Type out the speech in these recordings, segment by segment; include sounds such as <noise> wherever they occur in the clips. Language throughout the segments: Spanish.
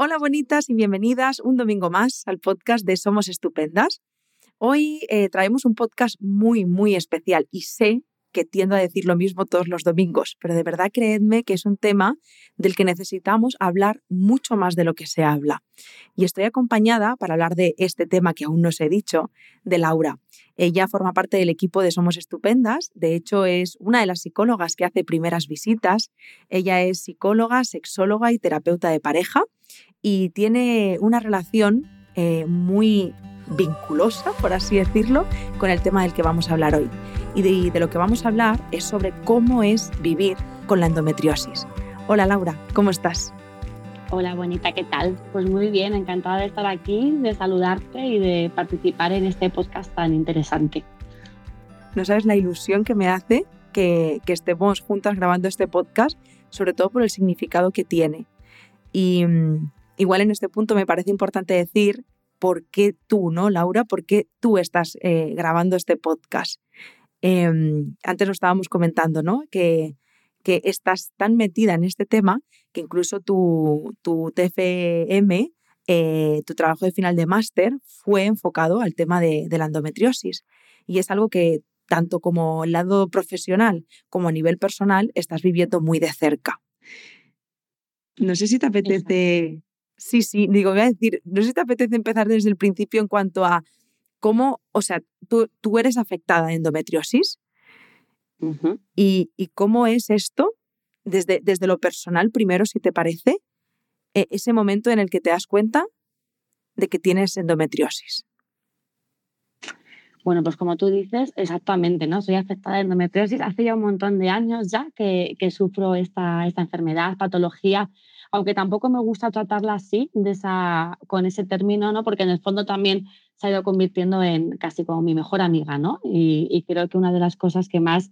Hola bonitas y bienvenidas un domingo más al podcast de Somos Estupendas. Hoy eh, traemos un podcast muy, muy especial y sé que tiendo a decir lo mismo todos los domingos, pero de verdad creedme que es un tema del que necesitamos hablar mucho más de lo que se habla. Y estoy acompañada para hablar de este tema que aún no os he dicho, de Laura. Ella forma parte del equipo de Somos Estupendas, de hecho es una de las psicólogas que hace primeras visitas. Ella es psicóloga, sexóloga y terapeuta de pareja y tiene una relación eh, muy vinculosa, por así decirlo, con el tema del que vamos a hablar hoy. Y de, de, lo que vamos a hablar es sobre cómo es vivir con la endometriosis. Hola Laura, ¿cómo estás? Hola bonita, ¿qué tal? Pues muy bien, encantada de estar aquí, de saludarte y de participar en este podcast tan interesante. No sabes la ilusión que me hace que, que estemos juntas grabando este podcast, sobre todo por el significado que tiene. Y, mm, igual en este punto me parece importante decir por qué tú, ¿no, Laura? ¿Por qué tú estás eh, grabando este podcast? Eh, antes lo estábamos comentando, ¿no? Que, que, estás tan metida en este tema que incluso tu, tu TFM, eh, tu trabajo de final de máster, fue enfocado al tema de, de la endometriosis. Y es algo que tanto como el lado profesional como a nivel personal estás viviendo muy de cerca. No sé si te apetece Sí, sí, digo, voy a decir, no sé si te apetece empezar desde el principio en cuanto a cómo, o sea, tú, tú eres afectada de endometriosis y, y, cómo es esto, desde, desde lo personal primero, si te parece, e, ese momento en el que te das cuenta de que tienes endometriosis. Bueno, pues como tú dices, exactamente, ¿no? Soy afectada de endometriosis. Hace ya un montón de años ya que, que sufro esta, esta enfermedad, patología aunque tampoco me gusta tratarla así, de con ese término, ¿no? porque en el fondo también se ha ido convirtiendo en casi como mi mejor amiga, ¿no? Y, y creo que una de las cosas que más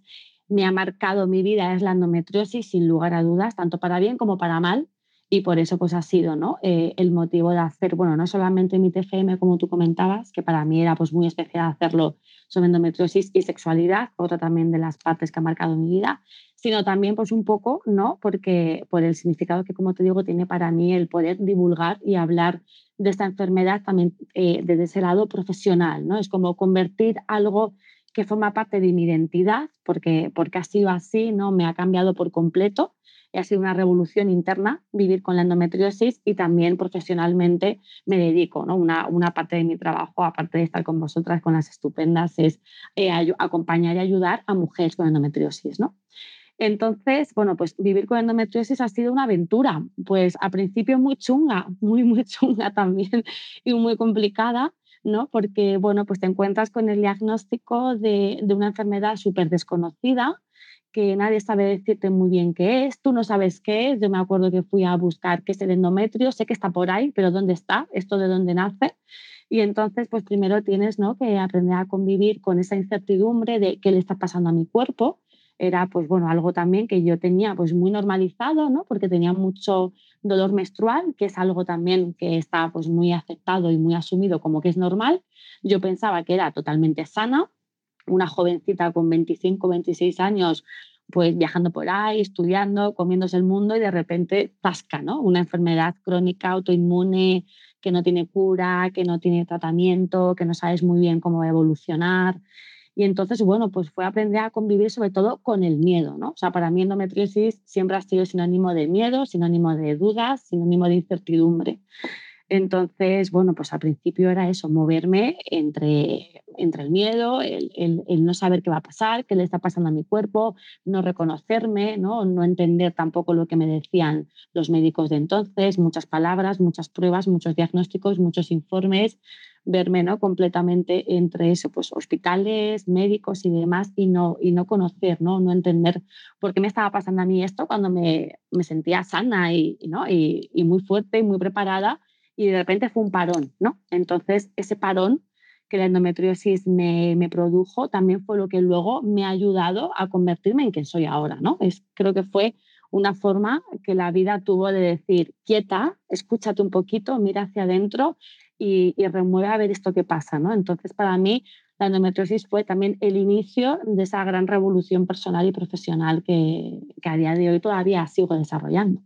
me ha marcado mi vida es la endometriosis, sin lugar a dudas, tanto para bien como para mal, y por eso pues ha sido ¿no? Eh, el motivo de hacer, bueno, no solamente mi TFM como tú comentabas, que para mí era pues muy especial hacerlo sobre endometriosis y sexualidad, otra también de las partes que ha marcado mi vida, sino también pues un poco, ¿no? Porque por el significado que como te digo tiene para mí el poder divulgar y hablar de esta enfermedad también eh, desde ese lado profesional, ¿no? Es como convertir algo que forma parte de mi identidad, porque, porque ha sido así, ¿no? Me ha cambiado por completo ha sido una revolución interna vivir con la endometriosis y también profesionalmente me dedico, ¿no? Una, una parte de mi trabajo, aparte de estar con vosotras, con las estupendas, es eh, acompañar y ayudar a mujeres con endometriosis, ¿no? Entonces, bueno, pues vivir con endometriosis ha sido una aventura, pues a principio muy chunga, muy, muy <laughs> chunga también y muy complicada, ¿no? Porque, bueno, pues te encuentras con el diagnóstico de, de una enfermedad súper desconocida, que nadie sabe decirte muy bien qué es, tú no sabes qué es, yo me acuerdo que fui a buscar qué es el endometrio, sé que está por ahí, pero ¿dónde está? ¿Esto de dónde nace? Y entonces, pues primero tienes ¿no? que aprender a convivir con esa incertidumbre de qué le está pasando a mi cuerpo. Era, pues bueno, algo también que yo tenía pues muy normalizado, ¿no? Porque tenía mucho dolor menstrual, que es algo también que está pues muy aceptado y muy asumido como que es normal. Yo pensaba que era totalmente sana, una jovencita con 25, 26 años, pues viajando por ahí, estudiando, comiéndose el mundo y de repente tasca, ¿no? Una enfermedad crónica autoinmune que no tiene cura, que no tiene tratamiento, que no sabes muy bien cómo evolucionar. Y entonces, bueno, pues fue aprender a convivir sobre todo con el miedo, ¿no? O sea, para mí endometriosis siempre ha sido sinónimo de miedo, sinónimo de dudas, sinónimo de incertidumbre. Entonces, bueno, pues al principio era eso, moverme entre, entre el miedo, el, el, no saber qué va a pasar, qué le está pasando a mi cuerpo, no reconocerme, ¿no? no entender tampoco lo que me decían los médicos de entonces, muchas palabras, muchas pruebas, muchos diagnósticos, muchos informes, verme ¿no? completamente entre eso, pues hospitales, médicos y demás, y no, y no conocer, ¿no? no entender por qué me estaba pasando a mí esto cuando me, me sentía sana y, ¿no? y, y muy fuerte y muy preparada y de repente fue un parón, ¿no? Entonces, ese parón que la endometriosis me, me, produjo también fue lo que luego me ha ayudado a convertirme en quien soy ahora, ¿no? Es, creo que fue una forma que la vida tuvo de decir, quieta, escúchate un poquito, mira hacia adentro y, y remueve a ver esto que pasa, ¿no? Entonces, para mí, la endometriosis fue también el inicio de esa gran revolución personal y profesional que, que a día de hoy todavía sigo desarrollando.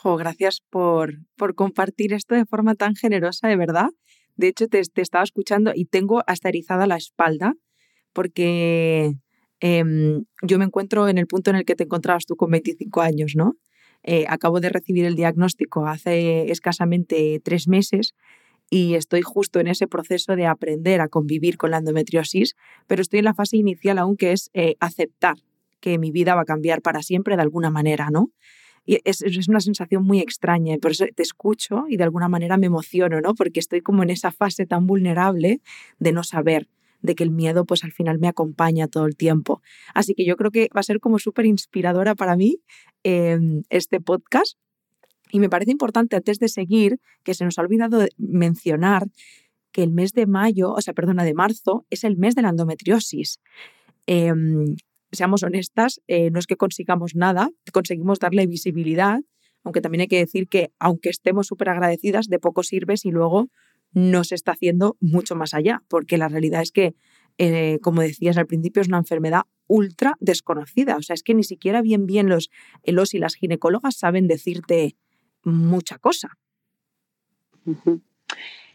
Jo, gracias por, por compartir esto de forma tan generosa, de verdad. De hecho, te, estaba escuchando y tengo hasta erizada la espalda porque em, yo me encuentro en el punto en el que te encontrabas tú con 25 años, ¿no? Eh, acabo de recibir el diagnóstico hace escasamente tres meses y estoy justo en ese proceso de aprender a convivir con la endometriosis, pero estoy en la fase inicial aún que es eh, aceptar que mi vida va a cambiar para siempre de alguna manera, ¿no? Y es, una sensación muy extraña, por eso te escucho y de alguna manera me emociono, ¿no? Porque estoy como en esa fase tan vulnerable de no saber, de que el miedo pues al final me acompaña todo el tiempo. Así que yo creo que va a ser como súper inspiradora para mí em, este podcast. Y me parece importante antes de seguir que se nos ha olvidado mencionar que el mes de mayo, o sea, perdona, de marzo, es el mes de la endometriosis. Em, seamos honestas, eh, no es que consigamos nada, conseguimos darle visibilidad, aunque también hay que decir que aunque estemos súper agradecidas, de poco sirve si luego no se está haciendo mucho más allá, porque la realidad es que, eh, como decías al principio, es una enfermedad ultra desconocida. O sea, es que ni siquiera bien bien los, los y las ginecólogas saben decirte mucha cosa.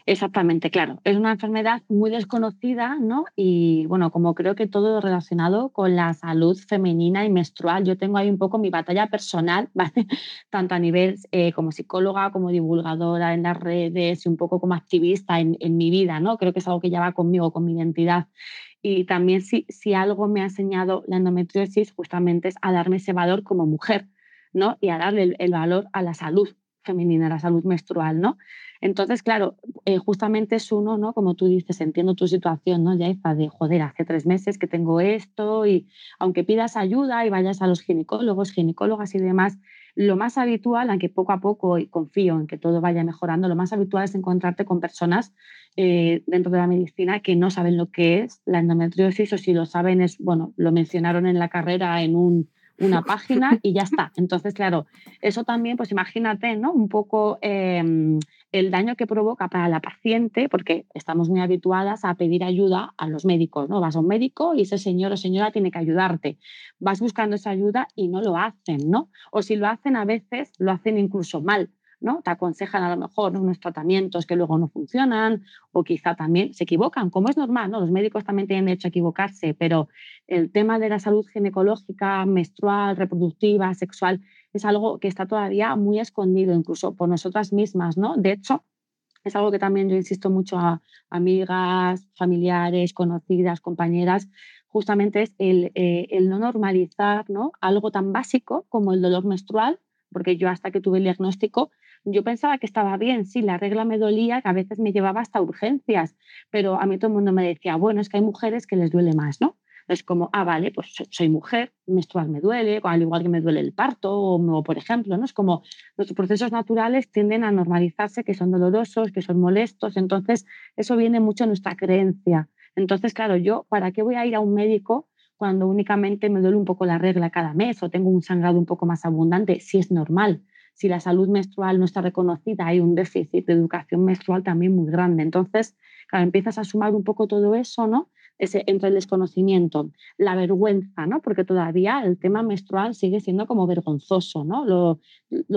Exactamente, claro. Es una enfermedad muy desconocida, ¿no? Y bueno, como creo que todo relacionado con la salud femenina y menstrual, yo tengo ahí un poco mi batalla personal, <laughs> ¿vale? Tanto a nivel eh, como psicóloga, como divulgadora en las redes y un poco como activista en, mi vida, ¿no? Creo que es algo que ya va conmigo, con mi identidad. Y también si, si algo me ha enseñado la endometriosis justamente es a darme ese valor como mujer, ¿no? Y a darle el valor a la salud femenina, a la salud menstrual, ¿no? Entonces, claro, eh, justamente es uno, ¿no? Como tú dices, entiendo tu situación, ¿no, Yaiza? De, joder, hace tres meses que tengo esto y aunque pidas ayuda y vayas a los ginecólogos, ginecólogas y demás, lo más habitual, aunque poco a poco, y confío en que todo vaya mejorando, lo más habitual es encontrarte con personas eh, dentro de la medicina que no saben lo que es la endometriosis o si lo saben es, bueno, lo mencionaron en la carrera en un una página y ya <laughs> está. Entonces, claro, eso también, pues imagínate, ¿no? Un poco em, el daño que provoca para la paciente, porque estamos muy habituadas a pedir ayuda a los médicos, ¿no? Vas a un médico y ese señor o señora tiene que ayudarte. Vas buscando esa ayuda y no lo hacen, ¿no? O si lo hacen a veces, lo hacen incluso mal. ¿no? Te aconsejan a lo mejor unos tratamientos que luego no funcionan o quizá también se equivocan, como es normal, ¿no? Los médicos también tienen derecho a equivocarse, pero el tema de la salud ginecológica, menstrual, reproductiva, sexual, es algo que está todavía muy escondido, incluso por nosotras mismas, ¿no? De hecho, es algo que también yo insisto mucho a amigas, familiares, conocidas, compañeras, justamente es el, eh, el no normalizar ¿no? algo tan básico como el dolor menstrual, porque yo hasta que tuve el diagnóstico yo pensaba que estaba bien, sí, la regla me dolía, que a veces me llevaba hasta urgencias, pero a mí todo el mundo me decía, bueno, es que hay mujeres que les duele más, ¿no? Es como, ah, vale, pues soy mujer, menstrual me duele, al igual que me duele el parto, o, por ejemplo, ¿no? Es como los procesos naturales tienden a normalizarse, que son dolorosos, que son molestos, entonces eso viene mucho en nuestra creencia. Entonces, claro, yo, ¿para qué voy a ir a un médico cuando únicamente me duele un poco la regla cada mes o tengo un sangrado un poco más abundante? Si es normal si la salud menstrual no está reconocida, hay un déficit de educación menstrual también muy grande. Entonces, claro, empiezas a sumar un poco todo eso, ¿no? Ese, entre el desconocimiento, la vergüenza, ¿no? Porque todavía el tema menstrual sigue siendo como vergonzoso, ¿no? Lo,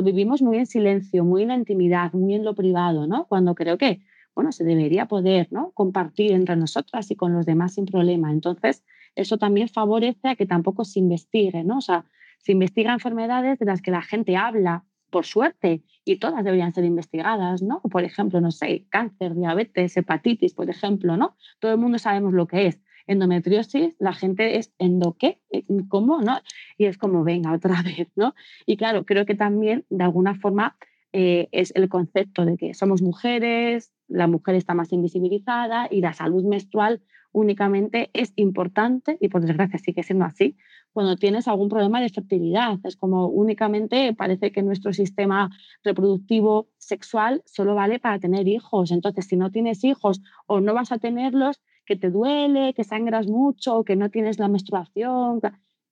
vivimos muy en silencio, muy en la intimidad, muy en lo privado, ¿no? Cuando creo que, bueno, se debería poder, ¿no? Compartir entre nosotras y con los demás sin problema. Entonces, eso también favorece a que tampoco se investigue, ¿no? O sea, se investiga enfermedades de las que la gente habla por suerte, y todas deberían ser investigadas, ¿no? Por ejemplo, no sé, cáncer, diabetes, hepatitis, por ejemplo, ¿no? Todo el mundo sabemos lo que es. Endometriosis, la gente es endo qué, eh, ¿cómo? ¿no? Y es como, venga, otra <laughs> vez, ¿no? Y claro, creo que también de alguna forma eh, es el concepto de que somos mujeres, la mujer está más invisibilizada y la salud menstrual únicamente es importante, y por desgracia sigue siendo así, cuando tienes algún problema de fertilidad. Es como únicamente parece que nuestro sistema reproductivo sexual solo vale para tener hijos. Entonces, si no tienes hijos o no vas a tenerlos, que te duele, que sangras mucho, que no tienes la menstruación,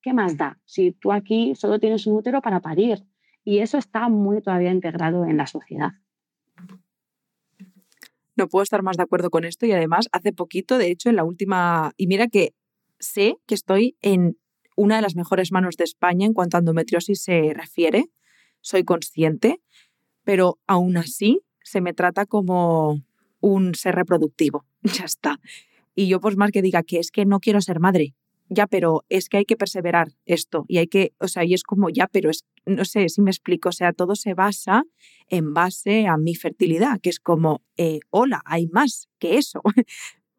¿qué más da? Si tú aquí solo tienes un útero para parir. Y eso está muy todavía integrado en la sociedad. No puedo estar más de acuerdo con esto y además hace poquito, de hecho, en la última, y mira que sé que estoy en una de las mejores manos de España en cuanto a endometriosis se refiere. soy consciente, pero aún así se me trata como un ser reproductivo. <laughs> Ya está. Y yo, pues más que diga que es que no quiero ser madre, ya, pero es que hay que perseverar esto y hay que, o sea, y es como, ya, pero es, no sé si me explico, o sea, todo se basa en base a mi fertilidad, que es como, eh, hola, hay más que eso. <laughs>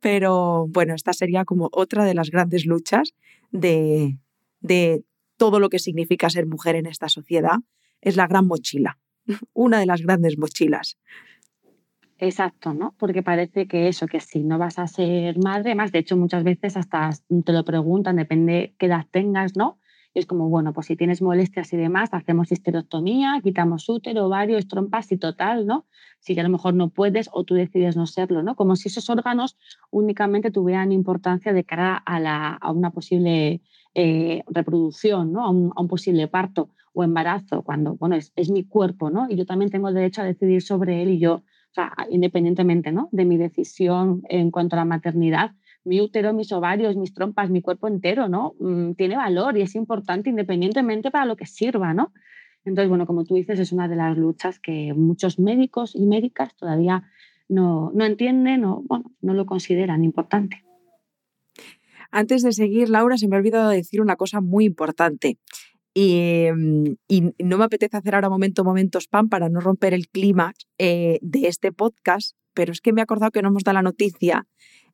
Pero bueno, esta sería como otra de las grandes luchas de, de todo lo que significa ser mujer en esta sociedad. Es la gran mochila, <laughs> una de las grandes mochilas. Exacto, ¿no? Porque parece que eso, que si no vas a ser madre, más de hecho muchas veces hasta te lo preguntan, depende qué edad tengas, ¿no? Y es como, bueno, pues si tienes molestias y demás, hacemos histerectomía, quitamos útero, ovarios, trompas y total, ¿no? Si a lo mejor no puedes o tú decides no serlo, ¿no? Como si esos órganos únicamente tuvieran importancia de cara a, la, a una posible eh, reproducción, ¿no? A un, posible parto o embarazo, cuando, bueno, es, mi cuerpo, ¿no? Y yo también tengo derecho a decidir sobre él y yo independientemente ¿no? de mi decisión en cuanto a la maternidad, mi útero, mis ovarios, mis trompas, mi cuerpo entero, ¿no? Mm, tiene valor y es importante independientemente para lo que sirva, ¿no? Entonces, bueno, como tú dices, es una de las luchas que muchos médicos y médicas todavía no, no entienden o bueno, no lo consideran importante. Antes de seguir, Laura, se me ha olvidado decir una cosa muy importante. Mm, y, no me apetece hacer ahora momento, momento spam para no romper el clima eh, de este podcast, pero es que me he acordado que no hemos dado la noticia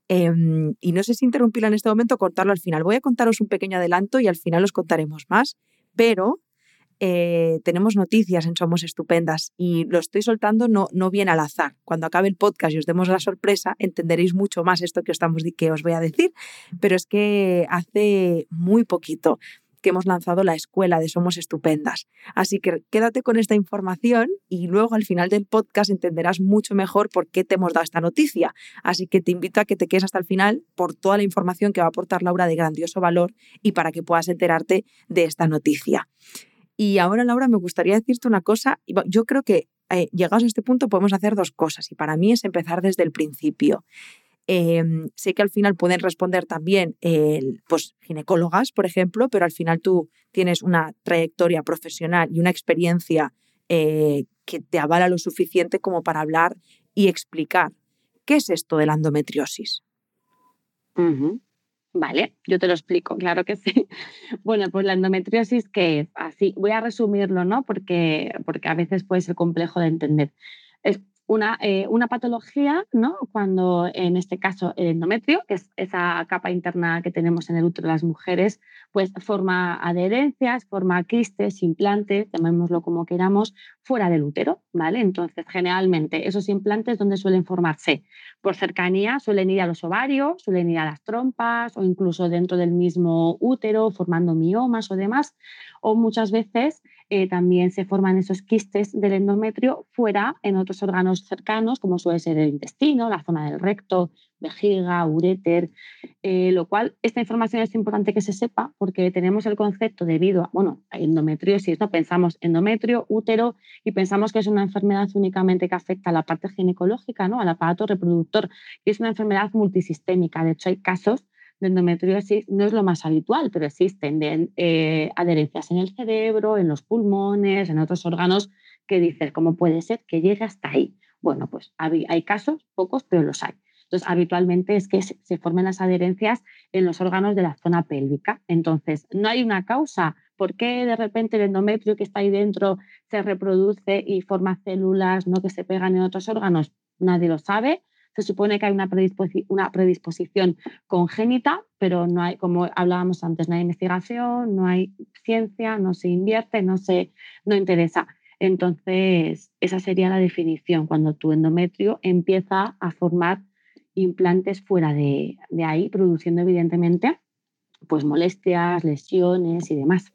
em, y no sé si interrumpirla en este momento o contarlo al final. Voy a contaros un pequeño adelanto y al final os contaremos más, pero eh, tenemos noticias en Somos Estupendas y lo estoy soltando no, no bien al azar. Cuando acabe el podcast y os demos la sorpresa, entenderéis mucho más esto que, estamos, que os voy a decir, pero es que hace muy poquito que hemos lanzado la escuela de Somos Estupendas. Así que quédate con esta información y luego al final del podcast entenderás mucho mejor por qué te hemos dado esta noticia. Así que te invito a que te quedes hasta el final por toda la información que va a aportar Laura de grandioso valor y para que puedas enterarte de esta noticia. Y ahora, Laura, me gustaría decirte una cosa. Yo creo que eh, llegados a este punto podemos hacer dos cosas y para mí es empezar desde el principio. Em, sé que al final pueden responder también pues, ginecólogas, por ejemplo, pero al final tú tienes una trayectoria profesional y una experiencia eh, que te avala lo suficiente como para hablar y explicar qué es esto de la endometriosis. Vale, yo te lo explico, claro que sí. <laughs> Bueno, pues la endometriosis, ¿qué es? Así, voy a resumirlo, ¿no? Porque, porque a veces puede ser complejo de entender. Es una, eh, una, patología, ¿no? Cuando en este caso el endometrio, que es esa capa interna que tenemos en el útero de las mujeres, pues forma adherencias, forma quistes, implantes, llamémoslo como queramos, fuera del útero, ¿vale? Entonces, generalmente esos implantes donde suelen formarse por cercanía suelen ir a los ovarios, suelen ir a las trompas o incluso dentro del mismo útero formando miomas o demás, o muchas veces eh, también se forman esos quistes del endometrio fuera en otros órganos cercanos, como suele ser el intestino, la zona del recto, vejiga, uréter, eh, lo cual esta información es importante que se sepa porque tenemos el concepto debido a, bueno, a endometriosis, ¿no? Pensamos endometrio, útero y pensamos que es una enfermedad únicamente que afecta a la parte ginecológica, ¿no? Al aparato reproductor y es una enfermedad multisistémica. De hecho, hay casos endometriosis no es lo más habitual, pero existen eh, adherencias en el cerebro, en los pulmones, en otros órganos que dices, ¿cómo puede ser que llegue hasta ahí? Bueno, pues hay, casos, pocos, pero los hay. Entonces, habitualmente es que se, se formen las adherencias en los órganos de la zona pélvica. Entonces, no hay una causa. ¿Por qué de repente el endometrio que está ahí dentro se reproduce y forma células no que se pegan en otros órganos? Nadie lo sabe se supone que hay una, predisposición congénita, pero no hay, como hablábamos antes, no hay investigación, no hay ciencia, no se invierte, no se no interesa. Entonces, esa sería la definición, cuando tu endometrio empieza a formar implantes fuera de, de ahí, produciendo evidentemente pues molestias, lesiones y demás.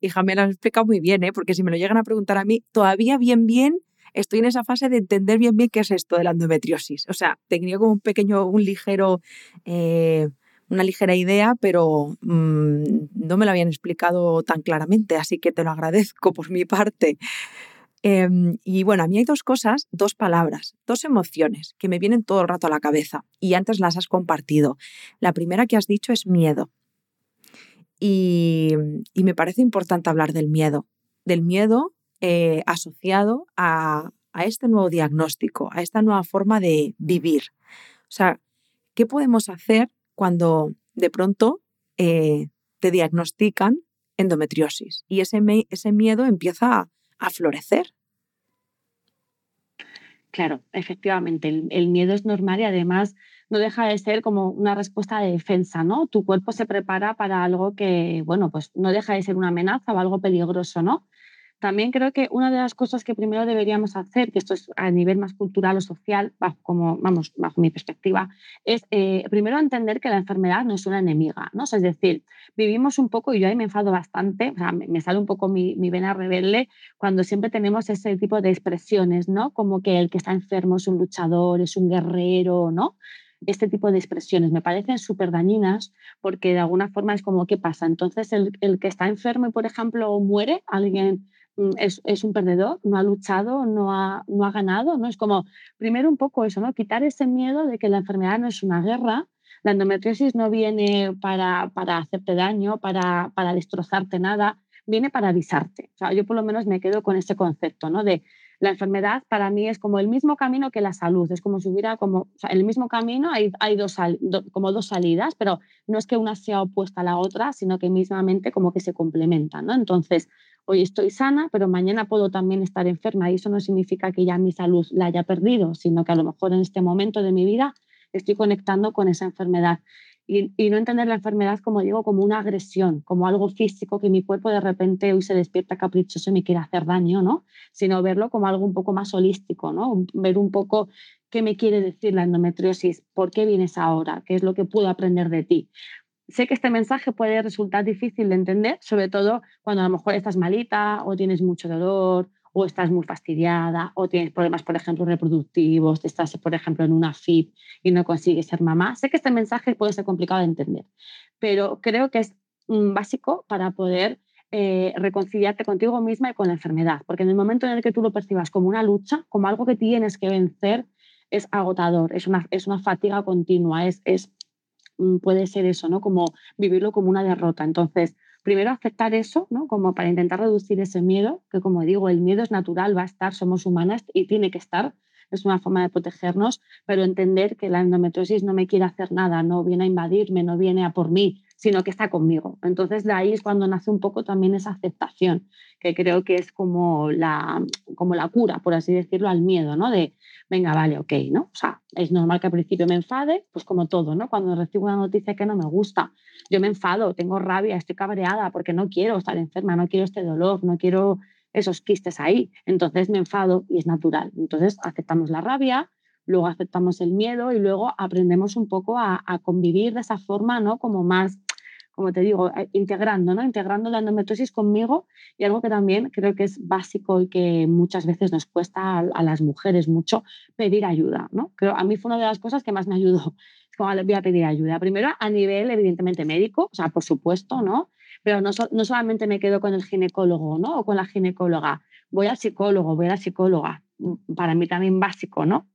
Hija, me lo has explicado muy bien, ¿eh? porque si me lo llegan a preguntar a mí, todavía bien, bien, estoy en esa fase de entender bien bien qué es esto de la endometriosis. O sea, tenía como un pequeño, un ligero, eh, una ligera idea, pero mm, no me lo habían explicado tan claramente, así que te lo agradezco por mi parte. Em, y bueno, a mí hay dos cosas, dos palabras, dos emociones que me vienen todo el rato a la cabeza y antes las has compartido. La primera que has dicho es miedo. Y, me parece importante hablar del miedo, del miedo eh, asociado a, este nuevo diagnóstico, a esta nueva forma de vivir. O sea, ¿qué podemos hacer cuando de pronto eh, te diagnostican endometriosis y ese, ese miedo empieza a, florecer? Claro, efectivamente, el, miedo es normal y además no deja de ser como una respuesta de defensa, ¿no? Tu cuerpo se prepara para algo que, bueno, pues no deja de ser una amenaza o algo peligroso, ¿no? También creo que una de las cosas que primero deberíamos hacer, que esto es a nivel más cultural o social, bajo, como, vamos, bajo mi perspectiva, es eh, primero entender que la enfermedad no es una enemiga, ¿no? es decir, vivimos un poco, y yo ahí me enfado bastante, o sea, me, sale un poco mi, mi, vena rebelde cuando siempre tenemos ese tipo de expresiones, ¿no? Como que el que está enfermo es un luchador, es un guerrero, ¿no? este tipo de expresiones me parecen súper dañinas porque de alguna forma es como, ¿qué pasa? Entonces, el, el, que está enfermo y, por ejemplo, muere, alguien es, es, un perdedor, no ha luchado, no ha, no ha ganado, ¿no? Es como, primero un poco eso, ¿no? Quitar ese miedo de que la enfermedad no es una guerra, la endometriosis no viene para, para hacerte daño, para, para destrozarte nada, viene para avisarte. O sea, yo por lo menos me quedo con ese concepto, ¿no? De la enfermedad para mí es como el mismo camino que la salud, es como si hubiera como, el mismo camino hay, hay dos, como dos salidas, pero no es que una sea opuesta a la otra, sino que mismamente como que se complementan, ¿no? Entonces, hoy estoy sana, pero mañana puedo también estar enferma y eso no significa que ya mi salud la haya perdido, sino que a lo mejor en este momento de mi vida estoy conectando con esa enfermedad y, no entender la enfermedad, como digo, como una agresión, como algo físico que mi cuerpo de repente hoy se despierta caprichoso y me quiere hacer daño, ¿no? Sino verlo como algo un poco más holístico, ¿no? Ver un poco qué me quiere decir la endometriosis, por qué vienes ahora, qué es lo que puedo aprender de ti. Sé que este mensaje puede resultar difícil de entender, sobre todo cuando a lo mejor estás malita o tienes mucho dolor o estás muy fastidiada o tienes problemas, por ejemplo, reproductivos, estás, por ejemplo, en una FIP y no consigues ser mamá. Sé que este mensaje puede ser complicado de entender, pero creo que es básico para poder eh, reconciliarte contigo misma y con la enfermedad, porque en el momento en el que tú lo percibas como una lucha, como algo que tienes que vencer, es agotador, es una, es una fatiga continua, es, es, mm, puede ser eso, ¿no? Como vivirlo como una derrota. Entonces, primero aceptar eso, ¿no? Como para intentar reducir ese miedo, que como digo, el miedo es natural, va a estar, somos humanas y tiene que estar, es una forma de protegernos, pero entender que la endometriosis no me quiere hacer nada, no viene a invadirme, no viene a por mí, sino que está conmigo. Entonces de ahí es cuando nace un poco también esa aceptación, que creo que es como la, como la cura, por así decirlo, al miedo, ¿no? De, venga, vale, ok, ¿no? O sea, es normal que al principio me enfade, pues como todo, ¿no? Cuando recibo una noticia que no me gusta, yo me enfado, tengo rabia, estoy cabreada porque no quiero estar enferma, no quiero este dolor, no quiero esos quistes ahí. Entonces me enfado y es natural. Entonces aceptamos la rabia, luego aceptamos el miedo y luego aprendemos un poco a, a convivir de esa forma, ¿no? Como más como te digo, eh, integrando, ¿no? Integrando la endometriosis conmigo y algo que también creo que es básico y que muchas veces nos cuesta a, las mujeres mucho, pedir ayuda, ¿no? Creo, a mí fue una de las cosas que más me ayudó, <laughs> como voy a pedir ayuda. Primero a nivel, evidentemente, médico, o sea, por supuesto, ¿no? Pero no, no solamente me quedo con el ginecólogo, ¿no? O con la ginecóloga, voy al psicólogo, voy a la psicóloga, mm, para mí también básico, ¿no?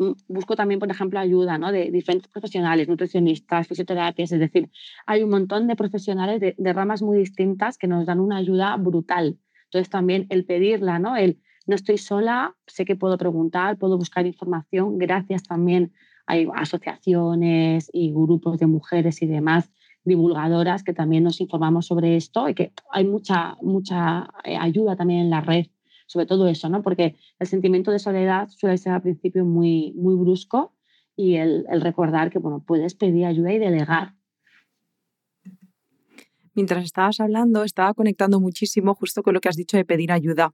Mm, busco también, por ejemplo, ayuda de diferentes profesionales, nutricionistas, fisioterapias, es decir, hay un montón de profesionales de, ramas muy distintas que nos dan una ayuda brutal. Entonces también el pedirla, ¿no? El no estoy sola, sé que puedo preguntar, puedo buscar información, gracias también hay asociaciones y grupos de mujeres y demás divulgadoras que también nos informamos sobre esto y que hay mucha, mucha eh, ayuda también en la red sobre todo eso, ¿no? Porque el sentimiento de soledad suele ser al principio muy, muy brusco y el, recordar que, bueno, puedes pedir ayuda y delegar. Mientras estabas hablando, estaba conectando muchísimo justo con lo que has dicho de pedir ayuda.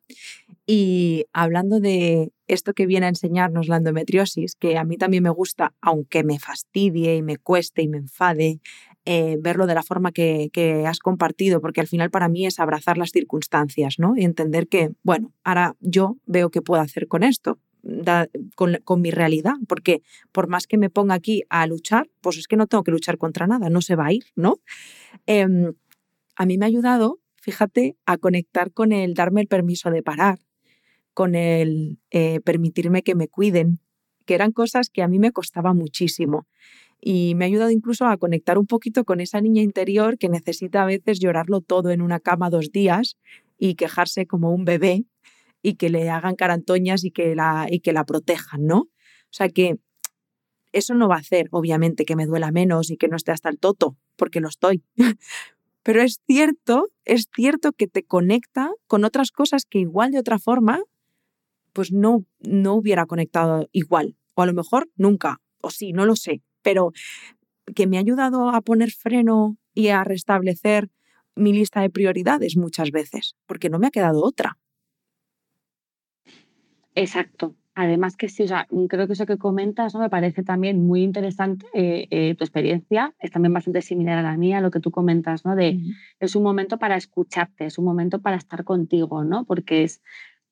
Y hablando de esto que viene a enseñarnos la endometriosis, que a mí también me gusta, aunque me fastidie y me cueste y me enfade, eh, verlo de la forma que, has compartido, porque al final para mí es abrazar las circunstancias, ¿no? Y entender que, bueno, ahora yo veo qué puedo hacer con esto, con, mi realidad, porque por más que me ponga aquí a luchar, pues es que no tengo que luchar contra nada, no se va a ir, ¿no? Em, a mí me ha ayudado, fíjate, a conectar con el darme el permiso de parar, con el eh, permitirme que me cuiden, que eran cosas que a mí me costaba muchísimo. Y me ha ayudado incluso a conectar un poquito con esa niña interior que necesita a veces llorarlo todo en una cama dos días y quejarse como un bebé y que le hagan carantoñas y que la, y que la protejan, ¿no? O sea que eso no va a hacer, obviamente, que me duela menos y que no esté hasta el toto, porque lo estoy. <laughs> Pero es cierto, es cierto que te conecta con otras cosas que igual de otra forma, pues no, no hubiera conectado igual. O a lo mejor nunca, o sí, no lo sé. Pero que me ha ayudado a poner freno y a restablecer mi lista de prioridades muchas veces, porque no me ha quedado otra. Exacto. Además que sí, o sea, creo que eso que comentas ¿no? me parece también muy interesante. Eh, eh, tu experiencia es también bastante similar a la mía, lo que tú comentas, ¿no? De es un momento para escucharte, es un momento para estar contigo, ¿no? Porque es,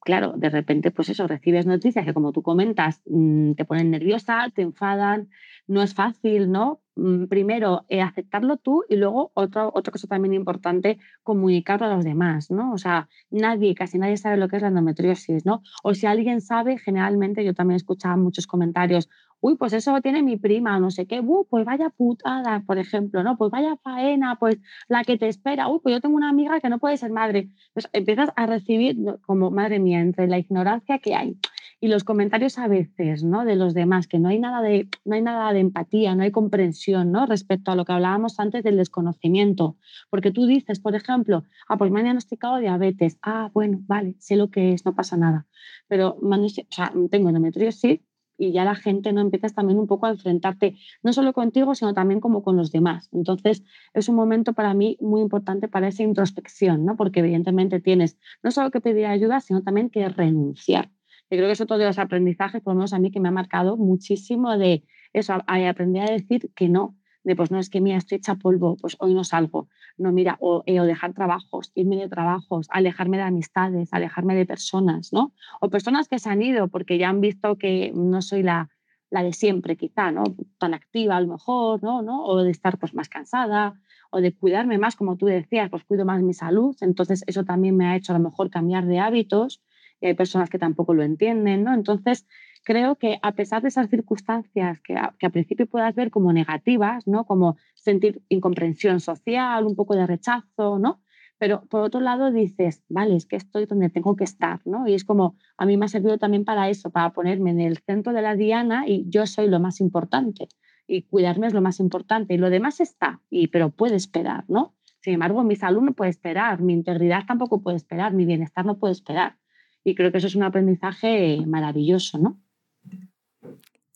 claro, de repente, pues eso, recibes noticias que como tú comentas, mm, te ponen nerviosa, te enfadan, no es fácil, ¿no? Mm, primero, eh, aceptarlo tú y luego otra cosa también importante, comunicarlo a los demás, ¿no? O sea, nadie, casi nadie sabe lo que es la endometriosis, ¿no? O si alguien sabe, generalmente yo también escuchaba muchos comentarios, uy, pues eso tiene mi prima, no sé qué, uy, pues vaya putada, por ejemplo, ¿no? Pues vaya faena, pues la que te espera, uy, pues yo tengo una amiga que no puede ser madre. Entonces empiezas a recibir como, madre mía, entre la ignorancia que hay y los comentarios a veces, ¿no? De los demás, que no hay nada de, no hay nada de empatía, no hay comprensión, ¿no? Respecto a lo que hablábamos antes del desconocimiento. Porque tú dices, por ejemplo, ah, pues me han diagnosticado diabetes. Ah, bueno, vale, sé lo que es, no pasa nada. Pero o sea, tengo endometriosis y ya la gente no empiezas también un poco a enfrentarte, no solo contigo, sino también como con los demás. Entonces, es un momento para mí muy importante para esa introspección, ¿no? Porque evidentemente tienes no solo que pedir ayuda, sino también que renunciar. Y creo que eso todo de los aprendizajes, por lo menos a mí, que me ha marcado muchísimo de eso, aprender a decir que no, de pues no es que mira, estoy hecha polvo, pues hoy no salgo. No, mira, o, eh, o, dejar trabajos, irme de trabajos, alejarme de amistades, alejarme de personas, ¿no? O personas que se han ido porque ya han visto que no soy la, la de siempre, quizá, ¿no? Tan activa a lo mejor, ¿no? ¿no? O de estar pues más cansada, o de cuidarme más, como tú decías, pues cuido más mi salud. Entonces, eso también me ha hecho a lo mejor cambiar de hábitos y hay personas que tampoco lo entienden, ¿no? Entonces, creo que a pesar de esas circunstancias que a, que principio puedas ver como negativas, ¿no? Como sentir incomprensión social, un poco de rechazo, ¿no? Pero por otro lado dices, vale, es que estoy donde tengo que estar, ¿no? Y es como, a mí me ha servido también para eso, para ponerme en el centro de la diana y yo soy lo más importante y cuidarme es lo más importante y lo demás está, y, pero puede esperar, ¿no? Sin embargo, mi salud no puede esperar, mi integridad tampoco puede esperar, mi bienestar no puede esperar. Y creo que eso es un aprendizaje maravilloso, ¿no?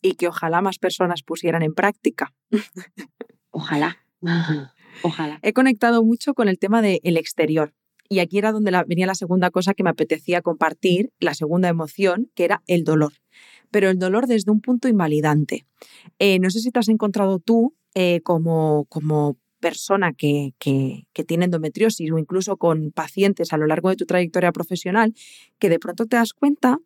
Y que ojalá más personas pusieran en práctica. <laughs> Ojalá. <laughs> Ojalá. He conectado mucho con el tema del exterior. Y aquí era donde venía la segunda cosa que me apetecía compartir, la segunda emoción, que era el dolor. Pero el dolor desde un punto invalidante. Eh, no sé si te has encontrado tú eh, como, como persona que, que, tiene endometriosis o incluso con pacientes a lo largo de tu trayectoria profesional, que de pronto te das cuenta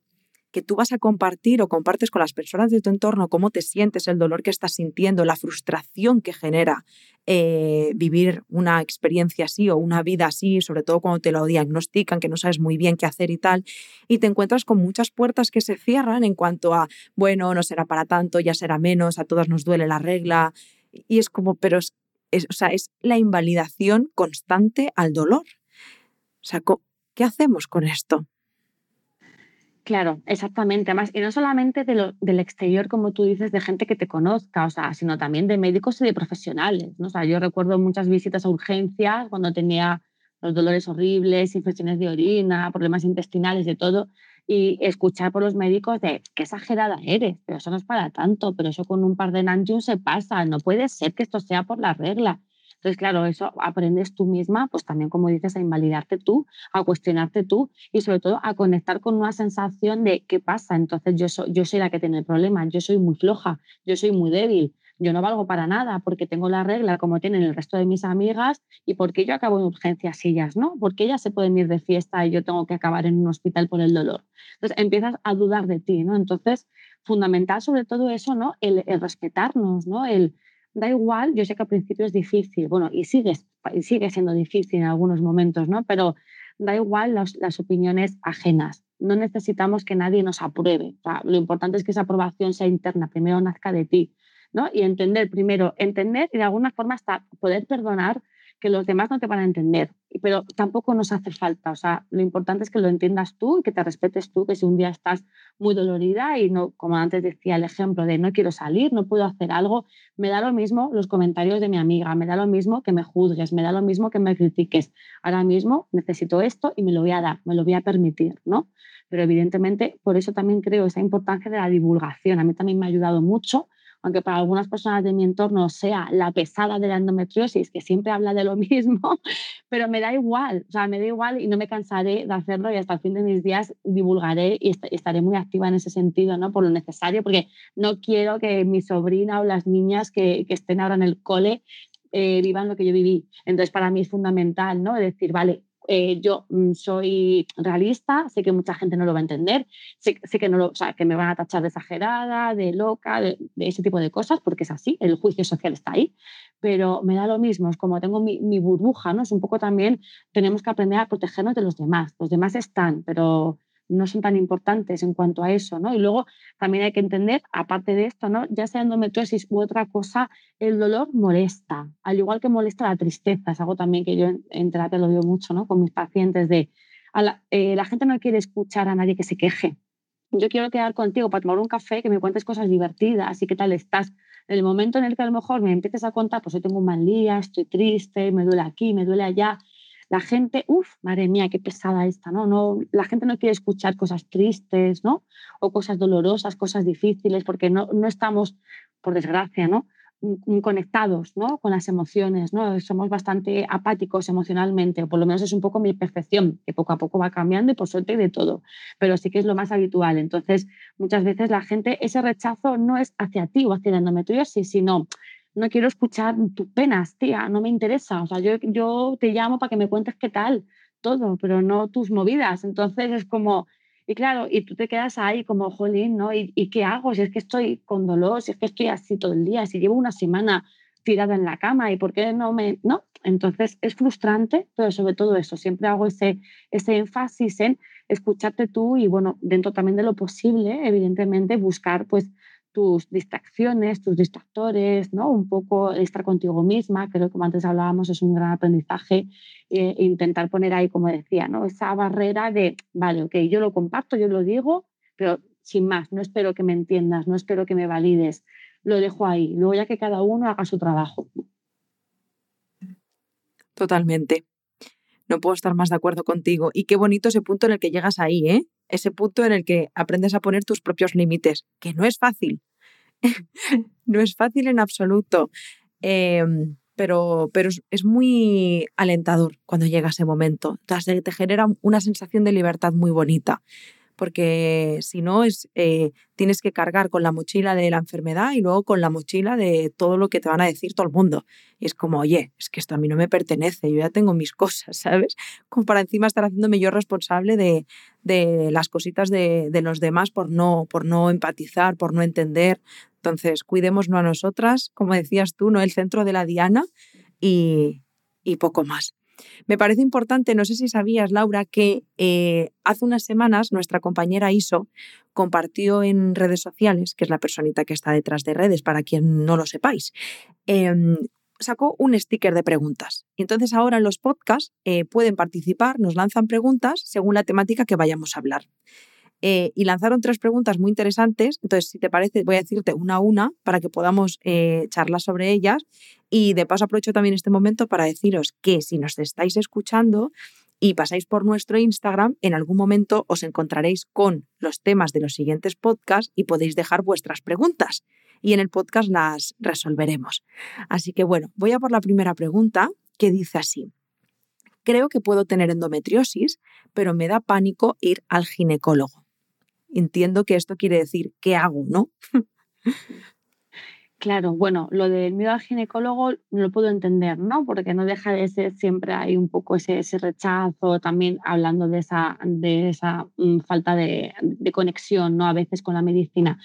que tú vas a compartir o compartes con las personas de tu entorno cómo te sientes, el dolor que estás sintiendo, la frustración que genera eh, vivir una experiencia así o una vida así, sobre todo cuando te lo diagnostican, que no sabes muy bien qué hacer y tal, y te encuentras con muchas puertas que se cierran en cuanto a, bueno, no será para tanto, ya será menos, a todas nos duele la regla, y es como, pero es, o sea, es la invalidación constante al dolor. O sea, ¿qué hacemos con esto? Claro, exactamente. Además, y no solamente de del exterior, como tú dices, de gente que te conozca, o sea, sino también de médicos y de profesionales. ¿no? O yo recuerdo muchas visitas a urgencias cuando tenía los dolores horribles, infecciones de orina, problemas intestinales, de todo, y escuchar por los médicos de qué exagerada eres, pero eso no es para tanto, pero eso con un par de Nanjun se pasa, no puede ser que esto sea por la regla. Entonces, claro, eso aprendes tú misma, pues también, como dices, a invalidarte tú, a cuestionarte tú y sobre todo a conectar con una sensación de qué pasa. Entonces, yo soy, la que tiene el problema, yo soy muy floja, yo soy muy débil, yo no valgo para nada porque tengo la regla como tienen el resto de mis amigas y porque yo acabo en urgencias y ellas no, porque ellas se pueden ir de fiesta y yo tengo que acabar en un hospital por el dolor. Entonces empiezas a dudar de ti, ¿no? Entonces, fundamental sobre todo eso, ¿no? El, respetarnos, ¿no? El, da igual, yo sé que al principio es difícil, bueno, y sigue, sigue siendo difícil en algunos momentos, ¿no? Pero da igual las, las opiniones ajenas. No necesitamos que nadie nos apruebe. lo importante es que esa aprobación sea interna, primero nazca de ti ¿no? Y entender primero, entender y de alguna forma hasta poder perdonar que los demás no te van a entender, pero tampoco nos hace falta. O sea, lo importante es que lo entiendas tú y que te respetes tú, que si un día estás muy dolorida y no, como antes decía el ejemplo de no quiero salir, no puedo hacer algo, me da lo mismo los comentarios de mi amiga, me da lo mismo que me juzgues, me da lo mismo que me critiques. Ahora mismo necesito esto y me lo voy a dar, me lo voy a permitir, ¿no? Pero evidentemente por eso también creo esa importancia de la divulgación. A mí también me ha ayudado mucho aunque para algunas personas de mi entorno sea la pesada de la endometriosis, que siempre habla de lo <laughs> mismo, pero me da igual, o sea, me da igual y no me cansaré de hacerlo y hasta el fin de mis días divulgaré y estaré muy activa en ese sentido, ¿no? Por lo necesario, porque no quiero que mi sobrina o las niñas que, que estén ahora en el cole eh, vivan lo que yo viví. Entonces, para mí es fundamental, ¿no? Decir, vale, eh, yo mm, soy realista, sé que mucha gente no lo va a entender, sé, que, no lo, o sea, que me van a tachar de exagerada, de loca, de, ese tipo de cosas, porque es así, el juicio social está ahí, pero me da lo mismo, es como tengo mi, mi burbuja, ¿no? Es un poco también, tenemos que aprender a protegernos de los demás, los demás están, pero no son tan importantes en cuanto a eso, ¿no? Y luego también hay que entender, aparte de esto, ¿no? Ya sea endometriosis u otra cosa, el dolor molesta, al igual que molesta la tristeza, es algo también que yo en, terapia lo veo mucho, ¿no? Con mis pacientes de, eh, la, gente no quiere escuchar a nadie que se queje. Yo quiero quedar contigo para tomar un café, que me cuentes cosas divertidas y qué tal estás. En el momento en el que a lo mejor me empieces a contar, pues hoy tengo un mal día, estoy triste, me duele aquí, me duele allá, la gente, uff, madre mía, qué pesada esta, ¿no? ¿no? La gente no quiere escuchar cosas tristes, ¿no? O cosas dolorosas, cosas difíciles, porque no, no estamos, por desgracia, ¿no? conectados ¿no? con las emociones, ¿no? somos bastante apáticos emocionalmente, o por lo menos es un poco mi percepción, que poco a poco va cambiando y por suerte de todo, pero sí que es lo más habitual. Entonces, muchas veces la gente, ese rechazo no es hacia ti o hacia la endometriosis, sino no quiero escuchar tus penas, tía, no me interesa. O sea, yo, yo te llamo para que me cuentes qué tal, todo, pero no tus movidas. Entonces es como, y claro, y tú te quedas ahí como, jolín, ¿no? ¿Y, ¿Y, qué hago? Si es que estoy con dolor, si es que estoy así todo el día, si llevo una semana tirada en la cama y por qué no me... No, entonces es frustrante, pero sobre todo eso, siempre hago ese, ese énfasis en escucharte tú y bueno, dentro también de lo posible, evidentemente, buscar pues tus distracciones, tus distractores, ¿no? Un poco estar contigo misma, creo que como antes hablábamos es un gran aprendizaje, eh, intentar poner ahí, como decía, ¿no? Esa barrera de, vale, ok, yo lo comparto, yo lo digo, pero sin más, no espero que me entiendas, no espero que me valides, lo dejo ahí, luego ya que cada uno haga su trabajo. Totalmente. No puedo estar más de acuerdo contigo. Y qué bonito ese punto en el que llegas ahí, ¿eh? Ese punto en el que aprendes a poner tus propios límites, que no es fácil. <laughs> no es fácil en absoluto. Em, pero, pero es, muy alentador cuando llega ese momento. te genera una sensación de libertad muy bonita porque si no es eh, tienes que cargar con la mochila de la enfermedad y luego con la mochila de todo lo que te van a decir todo el mundo. Y es como, oye, es que esto a mí no me pertenece, yo ya tengo mis cosas, <laughs> ¿sabes? Como para encima estar haciéndome yo responsable de, de las cositas de, de, los demás por no, por no empatizar, por no entender. Entonces, cuidémonos a nosotras, como decías tú, ¿no? El centro de la diana y, y poco más. Me parece importante, no sé si sabías, Laura, que eh, hace unas semanas nuestra compañera Iso compartió en redes sociales, que es la personita que está detrás de redes, para quien no lo sepáis, em, sacó un sticker de preguntas. Y entonces ahora en los podcasts eh, pueden participar, nos lanzan preguntas según la temática que vayamos a hablar. Eh, y lanzaron tres preguntas muy interesantes. Entonces, si te parece, voy a decirte una a una para que podamos eh, charlar sobre ellas. Y de paso aprovecho también este momento para deciros que si nos estáis escuchando y pasáis por nuestro Instagram, en algún momento os encontraréis con los temas de los siguientes podcasts y podéis dejar vuestras preguntas. Y en el podcast las resolveremos. Así que bueno, voy a por la primera pregunta que dice así. Creo que puedo tener endometriosis, pero me da pánico ir al ginecólogo entiendo que esto quiere decir qué hago, ¿no? Claro, bueno, lo del miedo al ginecólogo lo puedo entender, ¿no? Porque no deja de ser siempre hay un poco ese, rechazo, también hablando de esa, de esa mm, falta de, conexión, ¿no? A veces con la medicina.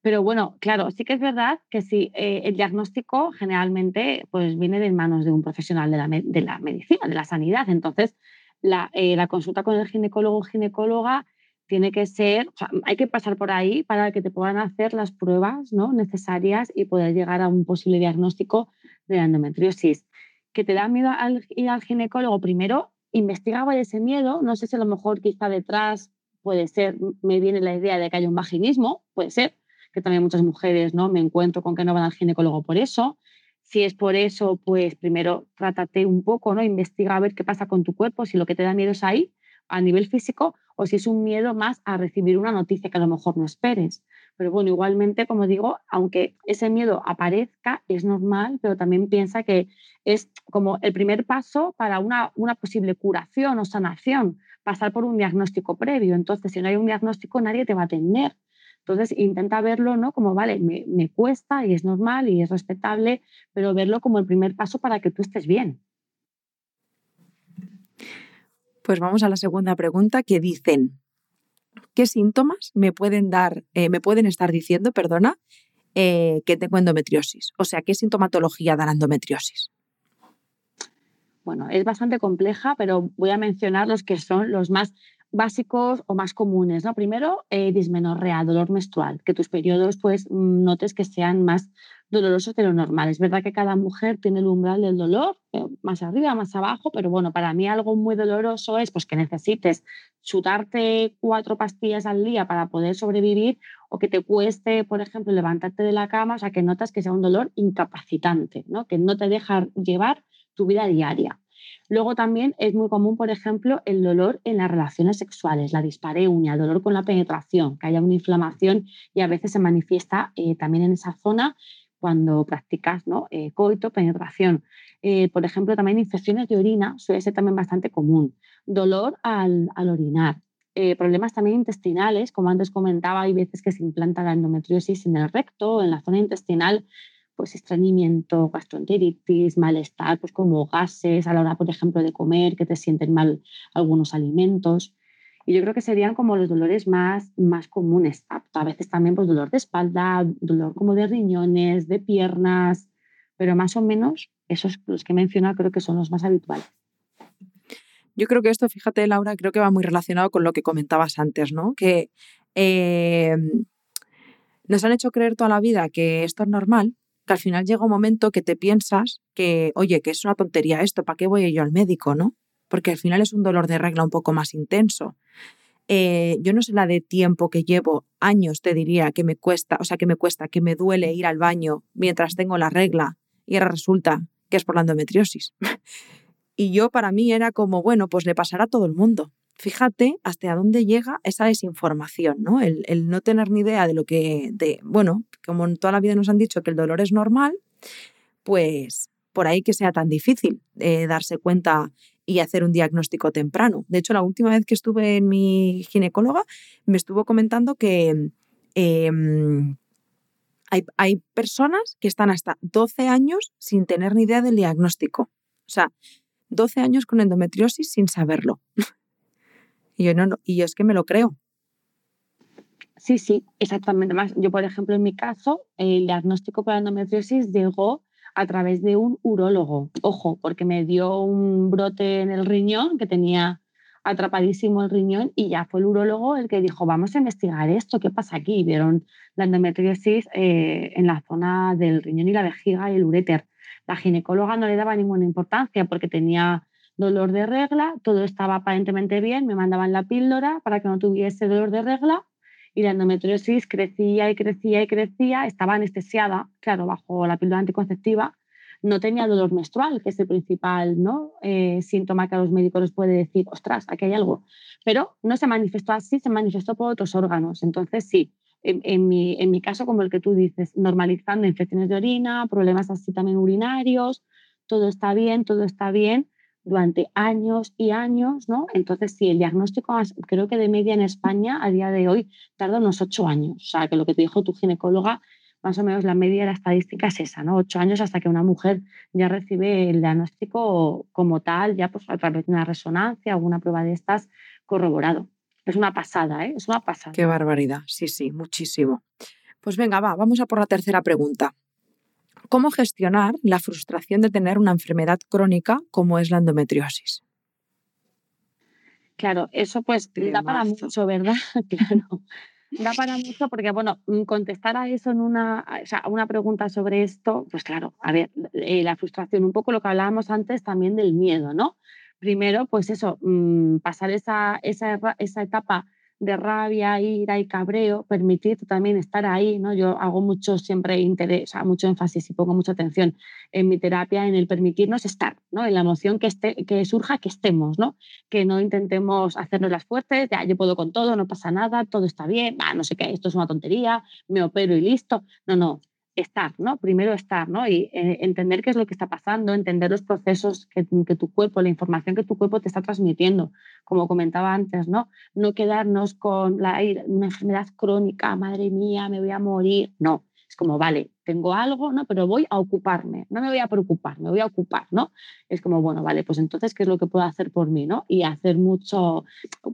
Pero bueno, claro, sí que es verdad que sí, eh, el diagnóstico generalmente pues, viene de manos de un profesional de la, de la medicina, de la sanidad. Entonces, la, eh, la consulta con el ginecólogo o ginecóloga tiene que ser, hay que pasar por ahí para que te puedan hacer las pruebas ¿no? necesarias y poder llegar a un posible diagnóstico de endometriosis. Que te da miedo al, ir al ginecólogo, primero investigaba ese miedo, no sé si a lo mejor quizá detrás puede ser, me viene la idea de que hay un vaginismo, puede ser, que también muchas mujeres ¿no? me encuentro con que no van al ginecólogo por eso. Si es por eso, pues primero trátate un poco, ¿no? Investiga a ver qué pasa con tu cuerpo, si lo que te da miedo es ahí, a nivel físico, o si es un miedo más a recibir una noticia que a lo mejor no esperes. Pero bueno, igualmente, como digo, aunque ese miedo aparezca, es normal, pero también piensa que es como el primer paso para una, posible curación o sanación, pasar por un diagnóstico previo. Entonces, si no hay un diagnóstico, nadie te va a atender. Entonces, intenta verlo ¿no? como, vale, me cuesta y es normal y es respetable, pero verlo como el primer paso para que tú estés bien. Pues vamos a la segunda pregunta que dicen, ¿qué síntomas me pueden dar, eh, me pueden estar diciendo, perdona, eh, que tengo endometriosis? O sea, ¿qué sintomatología da la endometriosis? Bueno, es bastante compleja, pero voy a mencionar los que son los más básicos o más comunes. ¿no? Primero, eh, dismenorrea, dolor menstrual, que tus periodos pues notes que sean más dolorosos de lo normal. Es verdad que cada mujer tiene el umbral del dolor, eh, más arriba, más abajo, pero bueno, para mí algo muy doloroso es pues, que necesites chutarte cuatro pastillas al día para poder sobrevivir o que te cueste, por ejemplo, levantarte de la cama, o sea, que notas que sea un dolor incapacitante, ¿no? que no te deja llevar tu vida diaria. Luego también es muy común, por ejemplo, el dolor en las relaciones sexuales, la dispareunia, el dolor con la penetración, que haya una inflamación y a veces se manifiesta eh, también en esa zona cuando practicas ¿no? Eh, coito, penetración. Eh, por ejemplo, también infecciones de orina suele ser también bastante común. Dolor al, orinar. problemas también intestinales, como antes comentaba, hay veces que se implanta la endometriosis en el recto, en la zona intestinal, pues estreñimiento, gastroenteritis, malestar, pues como gases a la hora, por ejemplo, de comer, que te sienten mal algunos alimentos. Y yo creo que serían como los dolores más, más comunes. A, veces también pues dolor de espalda, dolor como de riñones, de piernas, pero más o menos esos los que he mencionado creo que son los más habituales. Yo creo que esto, fíjate, Laura, creo que va muy relacionado con lo que comentabas antes, ¿no? Que eh, nos han hecho creer toda la vida que esto es normal que al final llega un momento que te piensas que, oye, que es una tontería esto, ¿para qué voy yo al médico, no? Porque al final es un dolor de regla un poco más intenso. Eh, yo no sé la de tiempo que llevo, años te diría que me cuesta, o sea, que me cuesta, que me duele ir al baño mientras tengo la regla y ahora resulta que es por la endometriosis. <laughs> y yo para mí era como, bueno, pues le pasará a todo el mundo fíjate hasta dónde llega esa desinformación, ¿no? El, no tener ni idea de lo que, bueno, como en toda la vida nos han dicho que el dolor es normal, pues por ahí que sea tan difícil eh, darse cuenta y hacer un diagnóstico temprano. De hecho, la última vez que estuve en mi ginecóloga me estuvo comentando que em, hay, hay personas que están hasta 12 años sin tener ni idea del diagnóstico. O sea, 12 años con endometriosis sin saberlo. Y yo, no, y yo es que me lo creo. Sí, sí, exactamente. Más, yo, por ejemplo, en mi caso, el diagnóstico para endometriosis llegó a través de un urólogo. Ojo, porque me dio un brote en el riñón que tenía atrapadísimo el riñón y ya fue el urólogo el que dijo, vamos a investigar esto, ¿qué pasa aquí? vieron la endometriosis eh, en la zona del riñón y la vejiga y el uréter. La ginecóloga no le daba ninguna importancia porque tenía dolor de regla, todo estaba aparentemente bien, me mandaban la píldora para que no tuviese dolor de regla y la endometriosis crecía y crecía y crecía, estaba anestesiada, claro, bajo la píldora anticonceptiva, no tenía dolor menstrual, que es el principal ¿no? Eh, síntoma que a los médicos les puede decir, ostras, aquí hay algo, pero no se manifestó así, se manifestó por otros órganos. Entonces, sí, en, mi, en mi caso, como el que tú dices, normalizando infecciones de orina, problemas así también urinarios, todo está bien, todo está bien, durante años y años, ¿no? Entonces, sí, el diagnóstico, creo que de media en España a día de hoy tarda unos ocho años. O sea, que lo que te dijo tu ginecóloga, más o menos la media de la estadística es esa, ¿no? Ocho años hasta que una mujer ya recibe el diagnóstico como tal, ya pues a través de una resonancia, alguna prueba de estas corroborado. Es una pasada, ¿eh? Es una pasada. Qué barbaridad, sí, sí, muchísimo. Pues venga, va, vamos a por la tercera pregunta. ¿Cómo gestionar la frustración de tener una enfermedad crónica como es la endometriosis? Claro, eso pues da para mucho, ¿verdad? <laughs> claro. Da para mucho porque, bueno, mm, contestar a eso en una, o sea, una pregunta sobre esto, pues claro, a ver, eh, la frustración, un poco lo que hablábamos antes también del miedo, ¿no? Primero, pues eso, mm, pasar esa, esa, esa etapa de rabia, ira y cabreo, permitir también estar ahí, ¿no? Yo hago mucho siempre interés, mucho énfasis y pongo mucha atención en mi terapia en el permitirnos estar, ¿no? En la emoción que, esté, que surja, que estemos, ¿no? Que no intentemos hacernos las fuertes, ya yo puedo con todo, no pasa nada, todo está bien, no sé qué, esto es una tontería, me opero y listo. No, no, estar, ¿no? Primero estar, ¿no? Y eh, entender qué es lo que está pasando, entender los procesos que, tu cuerpo, la información que tu cuerpo te está transmitiendo, como comentaba antes, ¿no? No quedarnos con la, una enfermedad crónica, madre mía, me voy a morir. No, es como, vale, tengo algo, ¿no? Pero voy a ocuparme, no me voy a preocupar, me voy a ocupar, ¿no? Es como, bueno, vale, pues entonces, ¿qué es lo que puedo hacer por mí, ¿no? Y hacer mucho,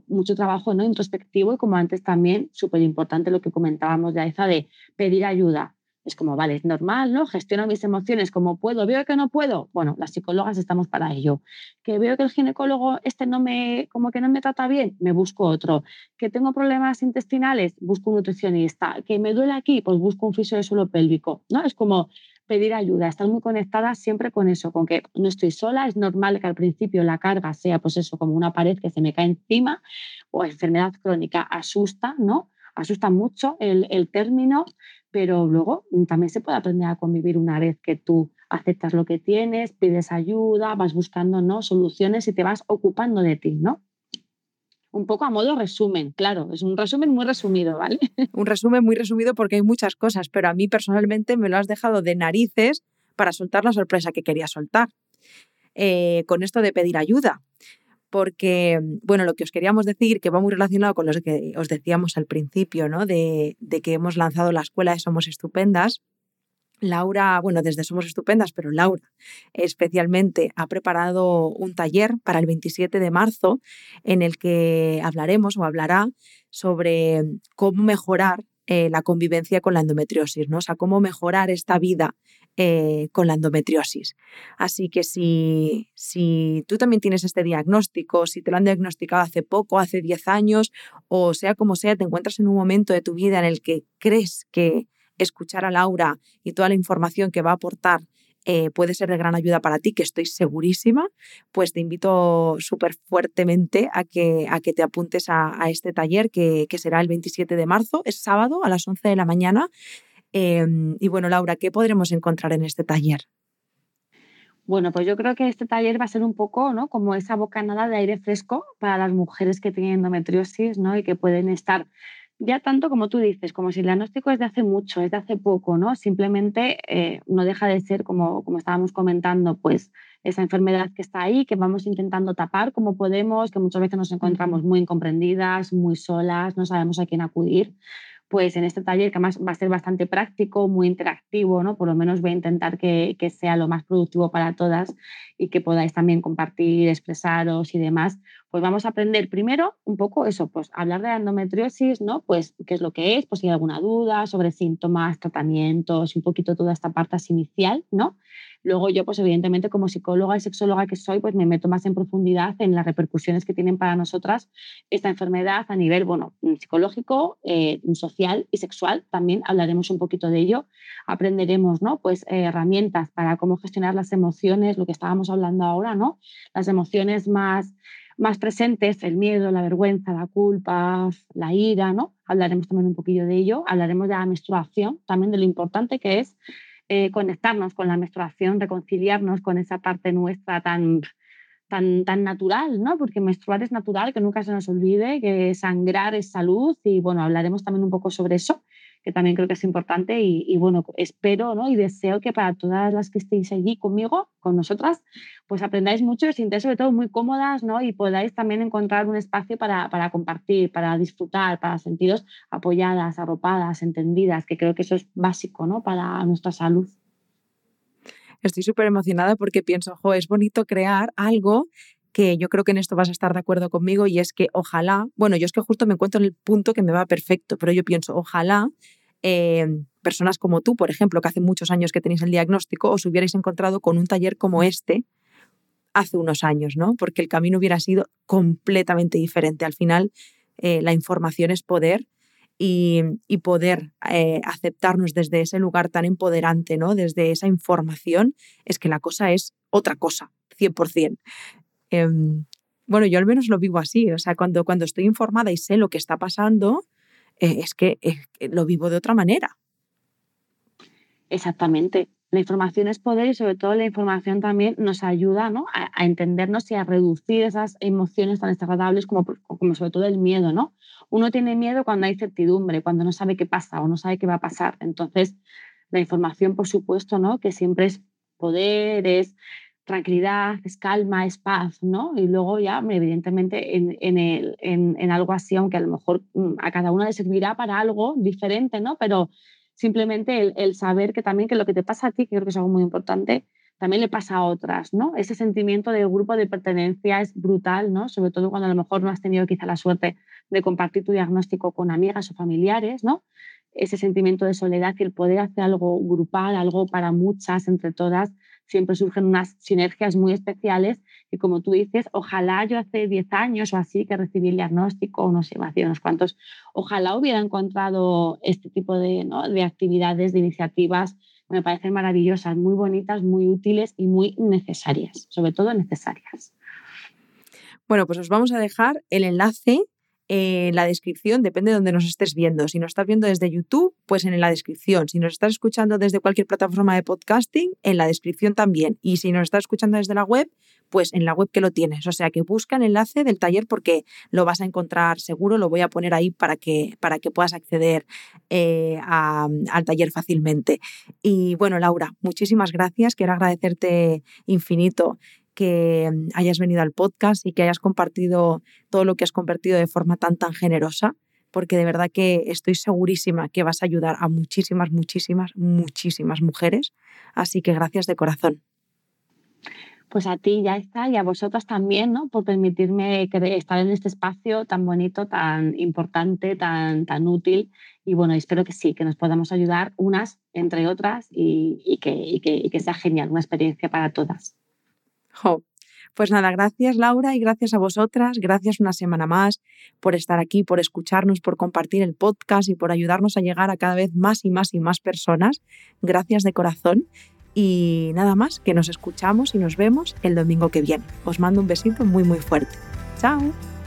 mucho trabajo, ¿no? Introspectivo y como antes también, súper importante lo que comentábamos de esa de pedir ayuda es como, vale, es normal, ¿no? Gestiono mis emociones como puedo. ¿Veo que no puedo? Bueno, las psicólogas estamos para ello. ¿Que veo que el ginecólogo este no me, como que no me trata bien? Me busco otro. ¿Que tengo problemas intestinales? Busco un nutricionista. ¿Que me duele aquí? Pues busco un fisio de suelo pélvico, ¿no? Es como pedir ayuda, estar muy conectada siempre con eso, con que no estoy sola, es normal que al principio la carga sea pues eso, como una pared que se me cae encima o enfermedad crónica asusta, ¿no? Asusta mucho el, el término, pero luego también se puede aprender a convivir una vez que tú aceptas lo que tienes, pides ayuda, vas buscando ¿no? soluciones y te vas ocupando de ti, ¿no? Un poco a modo resumen, claro, es un resumen muy resumido, ¿vale? <laughs> Un resumen muy resumido porque hay muchas cosas, pero a mí personalmente me lo has dejado de narices para soltar la sorpresa que quería soltar. Eh, con esto de pedir ayuda porque, bueno, lo que os queríamos decir, que va muy relacionado con lo que os decíamos al principio, ¿no? De, que hemos lanzado la escuela de Somos Estupendas. Laura, bueno, desde Somos Estupendas, pero Laura especialmente ha preparado un taller para el 27 de marzo en el que hablaremos o hablará sobre cómo mejorar eh, la convivencia con la endometriosis, ¿no? O sea, cómo mejorar esta vida eh, con la endometriosis. Así que si, si tú también tienes este diagnóstico, si te lo han diagnosticado hace poco, hace 10 años, o sea como sea, te encuentras en un momento de tu vida en el que crees que escuchar a Laura y toda la información que va a aportar eh, puede ser de gran ayuda para ti, que estoy segurísima, pues te invito súper fuertemente a que, a que te apuntes a, este taller que, que, será el 27 de marzo, es sábado a las 11 de la mañana Em, y bueno, Laura, ¿qué podremos encontrar en este taller? Bueno, pues yo creo que este taller va a ser un poco ¿no? como esa bocanada de aire fresco para las mujeres que tienen endometriosis ¿no? y que pueden estar ya tanto como tú dices, como si el diagnóstico es de hace mucho, es de hace poco, ¿no? Simplemente eh, no deja de ser, como, como estábamos comentando, pues esa enfermedad que está ahí, que vamos intentando tapar como podemos, que muchas veces nos encontramos muy incomprendidas, muy solas, no sabemos a quién acudir pues en este taller, que además va a ser bastante práctico, muy interactivo, ¿no? Por lo menos voy a intentar que, que, sea lo más productivo para todas y que podáis también compartir, expresaros y demás. Pues vamos a aprender primero un poco eso, pues hablar de la endometriosis, ¿no? Pues qué es lo que es, pues si hay alguna duda sobre síntomas, tratamientos un poquito toda esta parte inicial, ¿no? Luego yo, pues evidentemente como psicóloga y sexóloga que soy, pues me meto más en profundidad en las repercusiones que tienen para nosotras esta enfermedad a nivel, bueno, psicológico, eh, social y sexual. También hablaremos un poquito de ello. Aprenderemos, ¿no? Pues eh, herramientas para cómo gestionar las emociones, lo que estábamos hablando ahora, ¿no? Las emociones más más presentes, el miedo, la vergüenza, la culpa, la ira, ¿no? Hablaremos también un poquillo de ello. Hablaremos de la menstruación, también de lo importante que es eh, conectarnos con la menstruación, reconciliarnos con esa parte nuestra tan, tan, tan natural, ¿no? Porque menstruar es natural, que nunca se nos olvide, que sangrar es salud y bueno, hablaremos también un poco sobre eso que también creo que es importante y, bueno, espero ¿no? y deseo que para todas las que estéis allí conmigo, con nosotras, pues aprendáis mucho, os sintáis sobre todo muy cómodas ¿no? y podáis también encontrar un espacio para, para compartir, para disfrutar, para sentiros apoyadas, arropadas, entendidas, que creo que eso es básico ¿no? para nuestra salud. Estoy súper emocionada porque pienso, jo, es bonito crear algo que yo creo que en esto vas a estar de acuerdo conmigo y es que ojalá, bueno, yo es que justo me encuentro en el punto que me va perfecto, pero yo pienso, ojalá eh, personas como tú, por ejemplo, que hace muchos años que tenéis el diagnóstico, os hubierais encontrado con un taller como este hace unos años, ¿no? Porque el camino hubiera sido completamente diferente. Al final, eh, la información es poder y, poder eh, aceptarnos desde ese lugar tan empoderante, ¿no? Desde esa información, es que la cosa es otra cosa, 100%. Em, bueno, yo al menos lo vivo así, o sea, cuando, cuando estoy informada y sé lo que está pasando, eh, es que lo vivo de otra manera. Exactamente. La información es poder y sobre todo la información también nos ayuda ¿no? a, entendernos y a reducir esas emociones tan desagradables como, como sobre todo el miedo. ¿no? Uno tiene miedo cuando hay certidumbre, cuando no sabe qué pasa o no sabe qué va a pasar. Entonces, la información, por supuesto, ¿no? que siempre es poder, es tranquilidad, es calma, es paz, ¿no? Y luego ya, evidentemente, en, en, el, en, en algo así, aunque a lo mejor mm, a cada uno le servirá para algo diferente, ¿no? Pero simplemente el, saber que también que lo que te pasa a ti, que creo que es algo muy importante, también le pasa a otras, ¿no? Ese sentimiento de grupo de pertenencia es brutal, ¿no? Sobre todo cuando a lo mejor no has tenido quizá la suerte de compartir tu diagnóstico con amigas o familiares, ¿no? Ese sentimiento de soledad y el poder hacer algo grupal, algo para muchas, entre todas, siempre surgen unas sinergias muy especiales y como tú dices, ojalá yo hace 10 años o así que recibí el diagnóstico, no sé, hace unos cuantos, ojalá hubiera encontrado este tipo de, de actividades, de iniciativas, me parecen maravillosas, muy bonitas, muy útiles y muy necesarias, sobre todo necesarias. Bueno, pues os vamos a dejar el enlace en la descripción, depende de donde nos estés viendo. Si nos estás viendo desde YouTube, pues en la descripción. Si nos estás escuchando desde cualquier plataforma de podcasting, en la descripción también. Y si nos estás escuchando desde la web, pues en la web que lo tienes. O sea que busca el enlace del taller porque lo vas a encontrar seguro, lo voy a poner ahí para que, para que puedas acceder eh, al taller fácilmente. Y bueno, Laura, muchísimas gracias. Quiero agradecerte infinito que mm, hayas venido al podcast y que hayas compartido todo lo que has compartido de forma tan, tan generosa, porque de verdad que estoy segurísima que vas a ayudar a muchísimas, muchísimas, muchísimas mujeres. Así que gracias de corazón. Pues a ti ya está y a vosotras también, ¿no? Por permitirme estar en este espacio tan bonito, tan importante, tan, tan útil. Y bueno, espero que sí, que nos podamos ayudar unas entre otras y, que, y que sea genial, una experiencia para todas. Pues nada, gracias Laura y gracias a vosotras, gracias una semana más por estar aquí, por escucharnos, por compartir el podcast y por ayudarnos a llegar a cada vez más y más y más personas. Gracias de corazón y nada más, que nos escuchamos y nos vemos el domingo que viene. Os mando un besito muy muy fuerte. Chao.